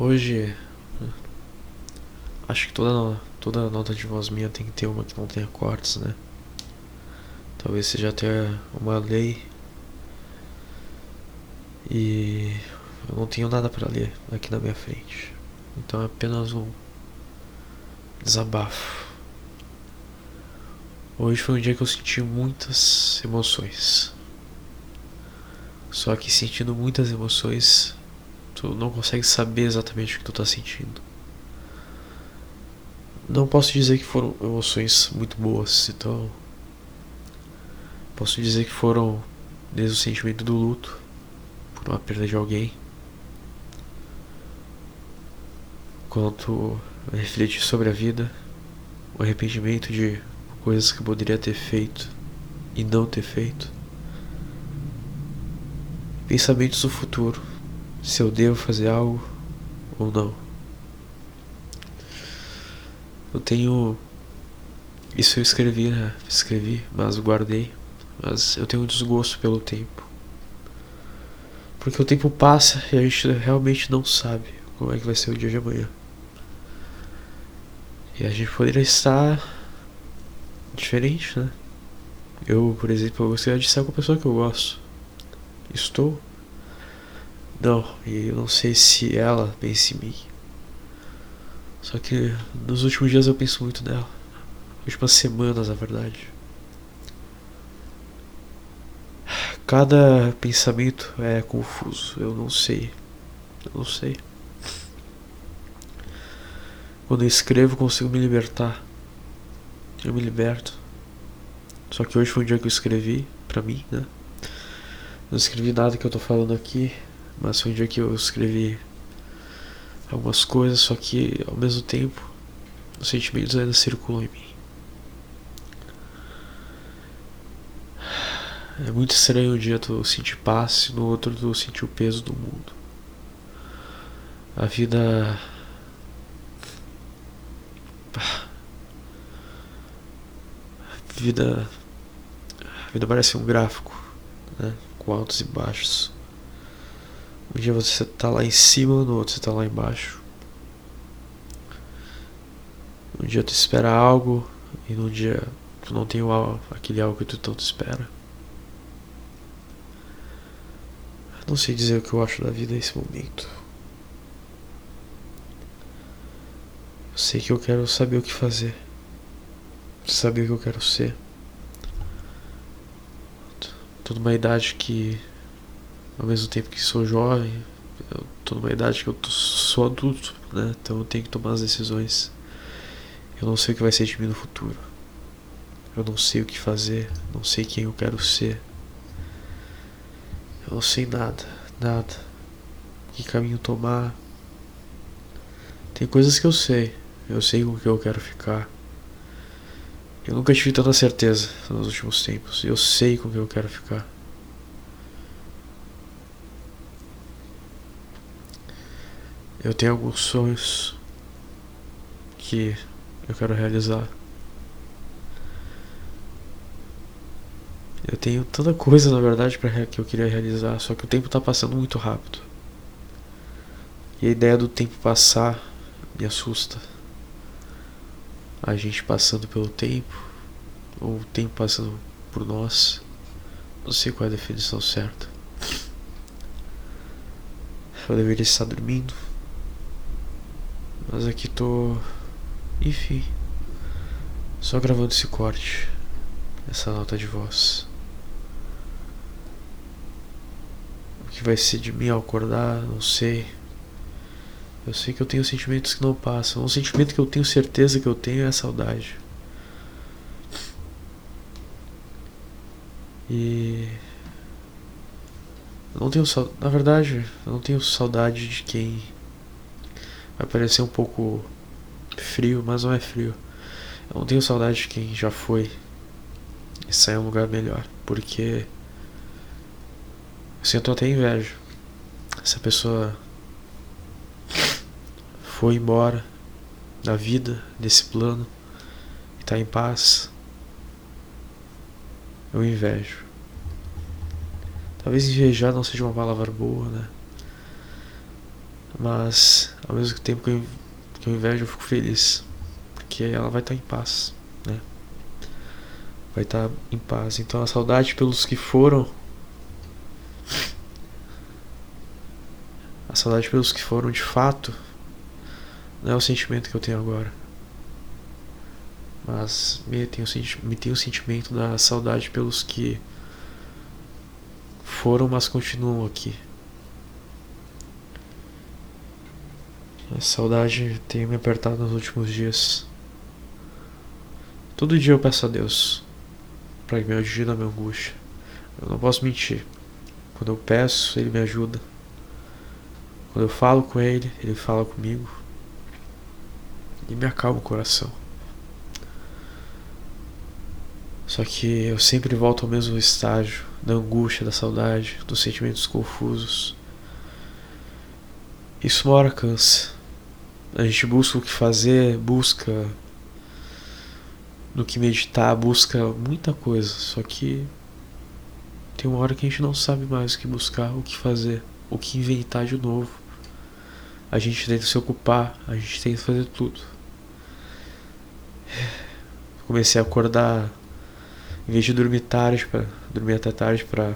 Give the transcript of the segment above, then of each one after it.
Hoje. Acho que toda, toda nota de voz minha tem que ter uma que não tenha cortes, né? Talvez seja até uma lei. E eu não tenho nada para ler aqui na minha frente. Então é apenas um desabafo. Hoje foi um dia que eu senti muitas emoções. Só que sentindo muitas emoções, tu não consegue saber exatamente o que tu tá sentindo. Não posso dizer que foram emoções muito boas, então. Posso dizer que foram desde o sentimento do luto por uma perda de alguém, quanto refletir sobre a vida, o arrependimento de coisas que eu poderia ter feito e não ter feito, pensamentos do futuro, se eu devo fazer algo ou não. Eu tenho. Isso eu escrevi, né? Escrevi, mas guardei. Mas eu tenho um desgosto pelo tempo. Porque o tempo passa e a gente realmente não sabe como é que vai ser o dia de amanhã. E a gente poderia estar diferente, né? Eu, por exemplo, gostaria de estar com a pessoa que eu gosto. Estou? Não, e eu não sei se ela pensa em mim. Só que nos últimos dias eu penso muito nela. Últimas semanas, na verdade. Cada pensamento é confuso, eu não sei. Eu não sei. Quando eu escrevo, consigo me libertar. Eu me liberto. Só que hoje foi um dia que eu escrevi, pra mim, né? Não escrevi nada que eu tô falando aqui, mas foi um dia que eu escrevi algumas coisas, só que ao mesmo tempo os sentimentos ainda circulam em mim. É muito estranho um dia tu sentir paz e no outro tu sentir o peso do mundo. A vida. A vida. A vida parece um gráfico, né? Com altos e baixos. Um dia você tá lá em cima, no outro você tá lá embaixo. Um dia tu espera algo e no dia tu não tem o, aquele algo que tu tanto espera. Não sei dizer o que eu acho da vida nesse momento. Eu sei que eu quero saber o que fazer. Saber o que eu quero ser. Tô numa idade que ao mesmo tempo que sou jovem, eu tô numa idade que eu tô, sou adulto, né? Então eu tenho que tomar as decisões. Eu não sei o que vai ser de mim no futuro. Eu não sei o que fazer, não sei quem eu quero ser. Eu não sei nada, nada. Que caminho tomar. Tem coisas que eu sei. Eu sei com que eu quero ficar. Eu nunca tive tanta certeza nos últimos tempos. Eu sei com que eu quero ficar. Eu tenho alguns sonhos que eu quero realizar. Eu tenho tanta coisa, na verdade, para que eu queria realizar, só que o tempo tá passando muito rápido. E a ideia do tempo passar me assusta. A gente passando pelo tempo, ou o tempo passando por nós. Não sei qual é a definição certa. Eu deveria estar dormindo, mas aqui tô. Enfim. Só gravando esse corte. Essa nota de voz. O que vai ser de mim ao acordar, não sei. Eu sei que eu tenho sentimentos que não passam. Um sentimento que eu tenho certeza que eu tenho é a saudade. E. Eu não tenho saudade. Na verdade, eu não tenho saudade de quem Vai parecer um pouco frio, mas não é frio. Eu não tenho saudade de quem já foi e saiu a um lugar melhor, porque eu sinto até inveja. Essa pessoa foi embora da vida, desse plano, e tá em paz. Eu invejo. Talvez invejar não seja uma palavra boa, né? Mas ao mesmo tempo que eu, que eu invejo, eu fico feliz. Porque ela vai estar em paz, né? Vai estar em paz. Então a saudade pelos que foram. A saudade pelos que foram de fato. Não é o sentimento que eu tenho agora. Mas me tem, o, me tem o sentimento da saudade pelos que foram, mas continuam aqui. A saudade tem me apertado nos últimos dias. Todo dia eu peço a Deus para que me ajude na minha angústia. Eu não posso mentir. Quando eu peço, Ele me ajuda. Quando eu falo com Ele, Ele fala comigo. E me acalma o coração. Só que eu sempre volto ao mesmo estágio da angústia, da saudade, dos sentimentos confusos. Isso uma hora cansa. A gente busca o que fazer, busca no que meditar, busca muita coisa. Só que tem uma hora que a gente não sabe mais o que buscar, o que fazer, o que inventar de novo. A gente tenta se ocupar, a gente tenta fazer tudo. Comecei a acordar em vez de dormir tarde, para dormir até tarde para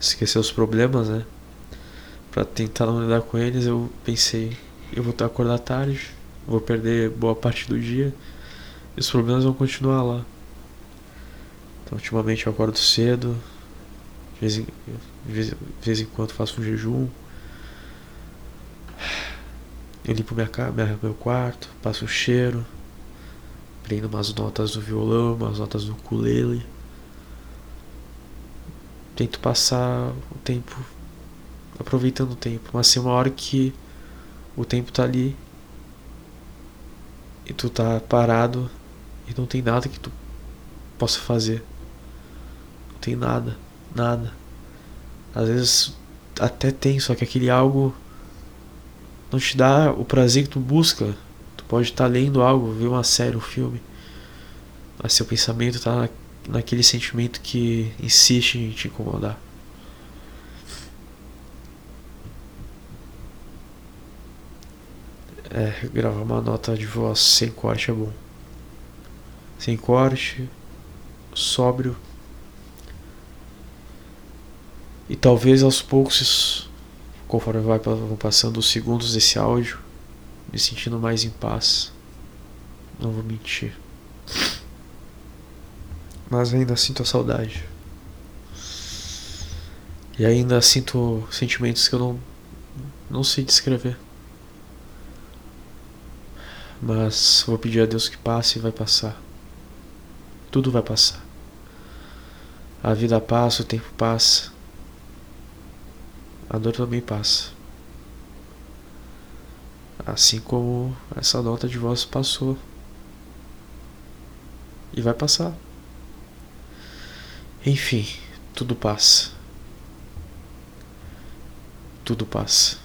esquecer os problemas, né? Para tentar não lidar com eles, eu pensei, eu vou acordar tarde, vou perder boa parte do dia e os problemas vão continuar lá. Então, ultimamente eu acordo cedo, de vez em, de vez, de vez em quando faço um jejum. Eu limpo minha, minha, meu quarto, passo um cheiro, aprendo umas notas do violão, umas notas do ukulele. Tento passar o tempo aproveitando o tempo, mas tem uma hora que o tempo tá ali e tu tá parado e não tem nada que tu possa fazer. Não tem nada, nada. Às vezes até tem, só que aquele algo não te dá o prazer que tu busca pode estar tá lendo algo, ver uma série, um filme, mas seu pensamento na, naquele sentimento que insiste em te incomodar. É, gravar uma nota de voz sem corte é bom. Sem corte, sóbrio. E talvez aos poucos, conforme vai passando os segundos desse áudio, me sentindo mais em paz. Não vou mentir. Mas ainda sinto a saudade. E ainda sinto sentimentos que eu não, não sei descrever. Mas vou pedir a Deus que passe e vai passar. Tudo vai passar. A vida passa, o tempo passa. A dor também passa. Assim como essa nota de voz passou. E vai passar. Enfim, tudo passa. Tudo passa.